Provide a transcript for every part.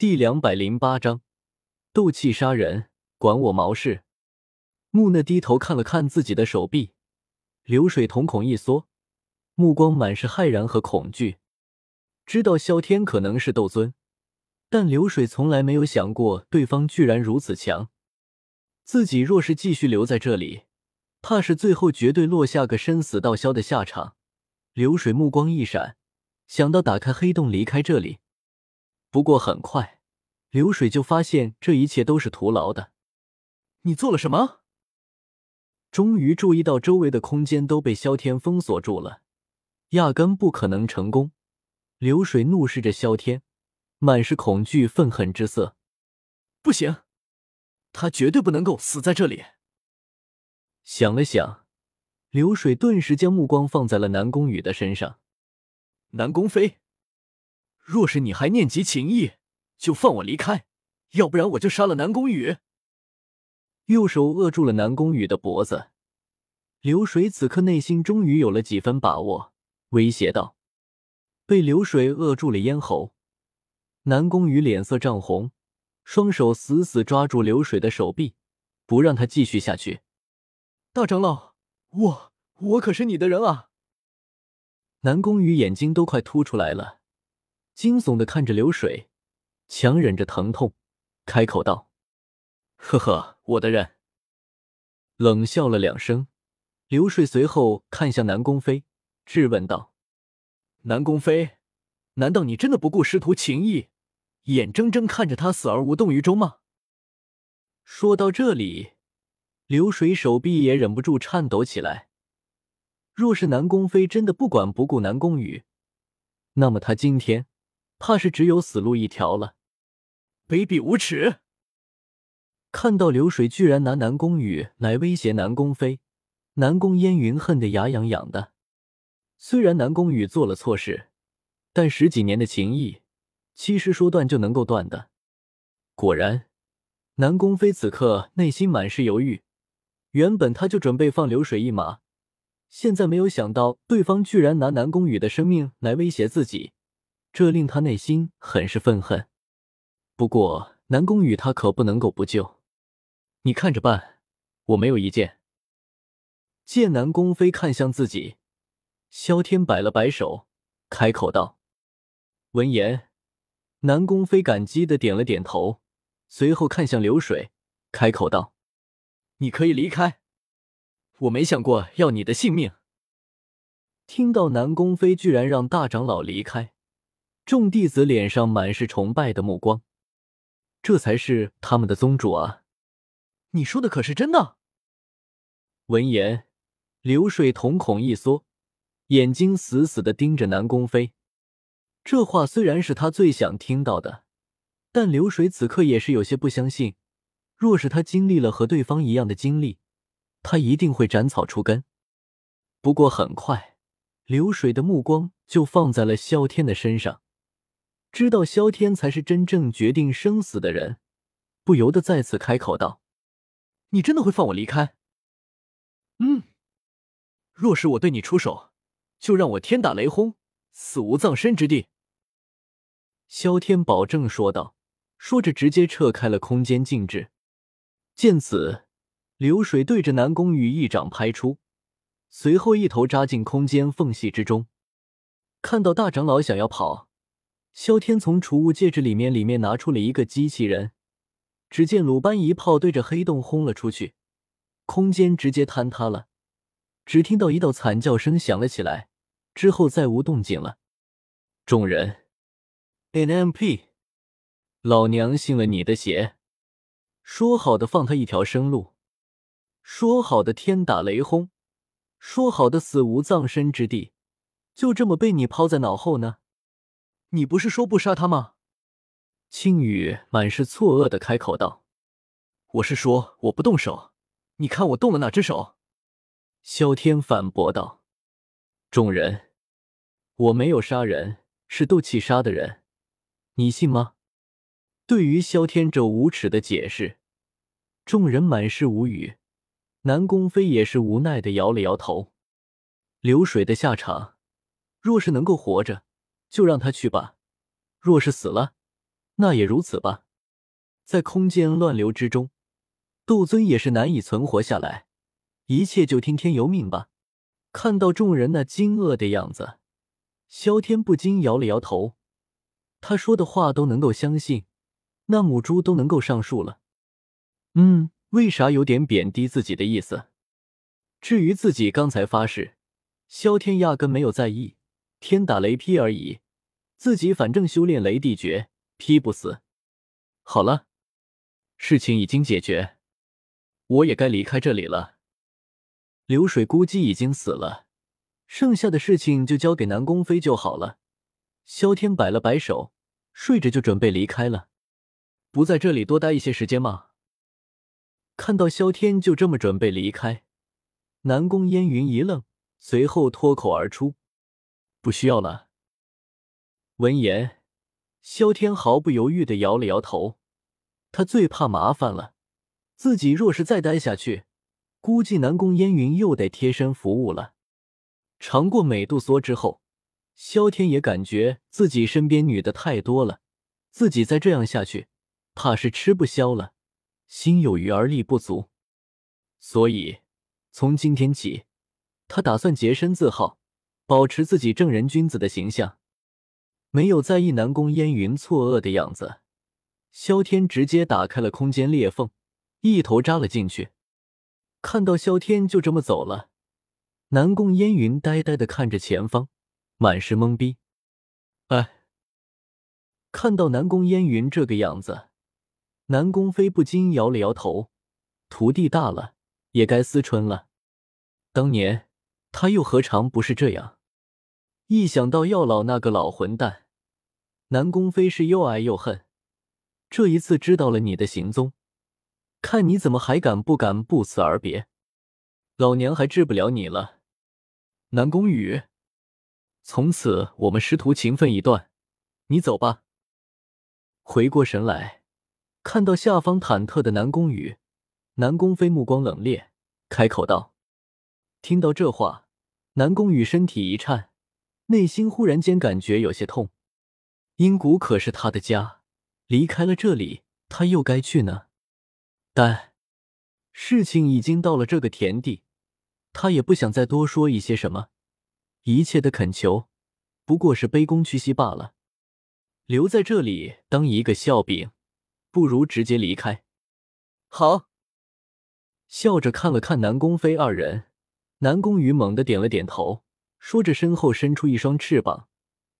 第两百零八章，斗气杀人，管我毛事！木讷低头看了看自己的手臂，流水瞳孔一缩，目光满是骇然和恐惧。知道萧天可能是斗尊，但流水从来没有想过对方居然如此强。自己若是继续留在这里，怕是最后绝对落下个生死道消的下场。流水目光一闪，想到打开黑洞离开这里。不过很快，流水就发现这一切都是徒劳的。你做了什么？终于注意到周围的空间都被萧天封锁住了，压根不可能成功。流水怒视着萧天，满是恐惧、愤恨之色。不行，他绝对不能够死在这里。想了想，流水顿时将目光放在了南宫羽的身上。南宫飞。若是你还念及情义，就放我离开，要不然我就杀了南宫羽。右手扼住了南宫羽的脖子，流水此刻内心终于有了几分把握，威胁道：“被流水扼住了咽喉。”南宫羽脸色涨红，双手死死抓住流水的手臂，不让他继续下去。大长老，我我可是你的人啊！南宫羽眼睛都快凸出来了。惊悚的看着流水，强忍着疼痛，开口道：“呵呵，我的人。”冷笑了两声，流水随后看向南宫飞，质问道：“南宫飞，难道你真的不顾师徒情谊，眼睁睁看着他死而无动于衷吗？”说到这里，流水手臂也忍不住颤抖起来。若是南宫飞真的不管不顾南宫羽，那么他今天……怕是只有死路一条了，卑鄙无耻！看到流水居然拿南宫羽来威胁南宫飞，南宫烟云恨得牙痒痒的。虽然南宫羽做了错事，但十几年的情谊，其实说断就能够断的。果然，南宫飞此刻内心满是犹豫。原本他就准备放流水一马，现在没有想到对方居然拿南宫羽的生命来威胁自己。这令他内心很是愤恨，不过南宫羽他可不能够不救，你看着办，我没有意见。见南宫飞看向自己，萧天摆了摆手，开口道：“闻言，南宫飞感激的点了点头，随后看向流水，开口道：‘你可以离开，我没想过要你的性命。’听到南宫飞居然让大长老离开。”众弟子脸上满是崇拜的目光，这才是他们的宗主啊！你说的可是真的？闻言，流水瞳孔一缩，眼睛死死的盯着南宫飞。这话虽然是他最想听到的，但流水此刻也是有些不相信。若是他经历了和对方一样的经历，他一定会斩草除根。不过很快，流水的目光就放在了萧天的身上。知道萧天才是真正决定生死的人，不由得再次开口道：“你真的会放我离开？嗯，若是我对你出手，就让我天打雷轰，死无葬身之地。”萧天保证说道，说着直接撤开了空间禁制。见此，流水对着南宫羽一掌拍出，随后一头扎进空间缝隙之中。看到大长老想要跑。萧天从储物戒指里面里面拿出了一个机器人，只见鲁班一炮对着黑洞轰了出去，空间直接坍塌了。只听到一道惨叫声响了起来，之后再无动静了。众人，NMP，老娘信了你的邪！说好的放他一条生路，说好的天打雷轰，说好的死无葬身之地，就这么被你抛在脑后呢？你不是说不杀他吗？青羽满是错愕的开口道：“我是说我不动手，你看我动了哪只手？”萧天反驳道：“众人，我没有杀人，是斗气杀的人，你信吗？”对于萧天这无耻的解释，众人满是无语。南宫飞也是无奈的摇了摇头。流水的下场，若是能够活着。就让他去吧，若是死了，那也如此吧。在空间乱流之中，斗尊也是难以存活下来。一切就听天由命吧。看到众人那惊愕的样子，萧天不禁摇了摇头。他说的话都能够相信，那母猪都能够上树了。嗯，为啥有点贬低自己的意思？至于自己刚才发誓，萧天压根没有在意，天打雷劈而已。自己反正修炼雷地诀，劈不死。好了。事情已经解决，我也该离开这里了。流水估计已经死了，剩下的事情就交给南宫飞就好了。萧天摆了摆手，睡着就准备离开了。不在这里多待一些时间吗？看到萧天就这么准备离开，南宫烟云一愣，随后脱口而出：“不需要了。”闻言，萧天毫不犹豫的摇了摇头。他最怕麻烦了，自己若是再待下去，估计南宫烟云又得贴身服务了。尝过美杜莎之后，萧天也感觉自己身边女的太多了，自己再这样下去，怕是吃不消了。心有余而力不足，所以从今天起，他打算洁身自好，保持自己正人君子的形象，没有在意南宫烟云错愕的样子。萧天直接打开了空间裂缝，一头扎了进去。看到萧天就这么走了，南宫烟云呆呆的看着前方，满是懵逼。哎，看到南宫烟云这个样子，南宫飞不禁摇了摇头。徒弟大了，也该思春了。当年他又何尝不是这样？一想到药老那个老混蛋，南宫飞是又爱又恨。这一次知道了你的行踪，看你怎么还敢不敢不辞而别？老娘还治不了你了，南宫羽。从此我们师徒情分已断，你走吧。回过神来，看到下方忐忑的南宫羽，南宫飞目光冷冽，开口道：“听到这话，南宫羽身体一颤，内心忽然间感觉有些痛。阴谷可是他的家。”离开了这里，他又该去呢。但事情已经到了这个田地，他也不想再多说一些什么。一切的恳求不过是卑躬屈膝罢了。留在这里当一个笑柄，不如直接离开。好，笑着看了看南宫飞二人，南宫羽猛地点了点头，说着身后伸出一双翅膀，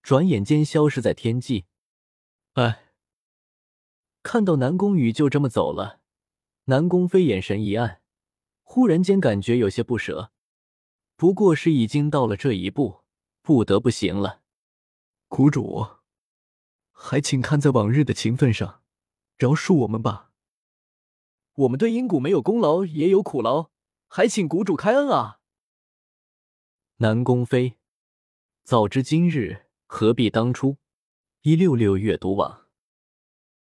转眼间消失在天际。哎。看到南宫羽就这么走了，南宫飞眼神一暗，忽然间感觉有些不舍。不过是已经到了这一步，不得不行了。谷主，还请看在往日的情分上，饶恕我们吧。我们对阴谷没有功劳也有苦劳，还请谷主开恩啊！南宫飞，早知今日，何必当初？一六六阅读网。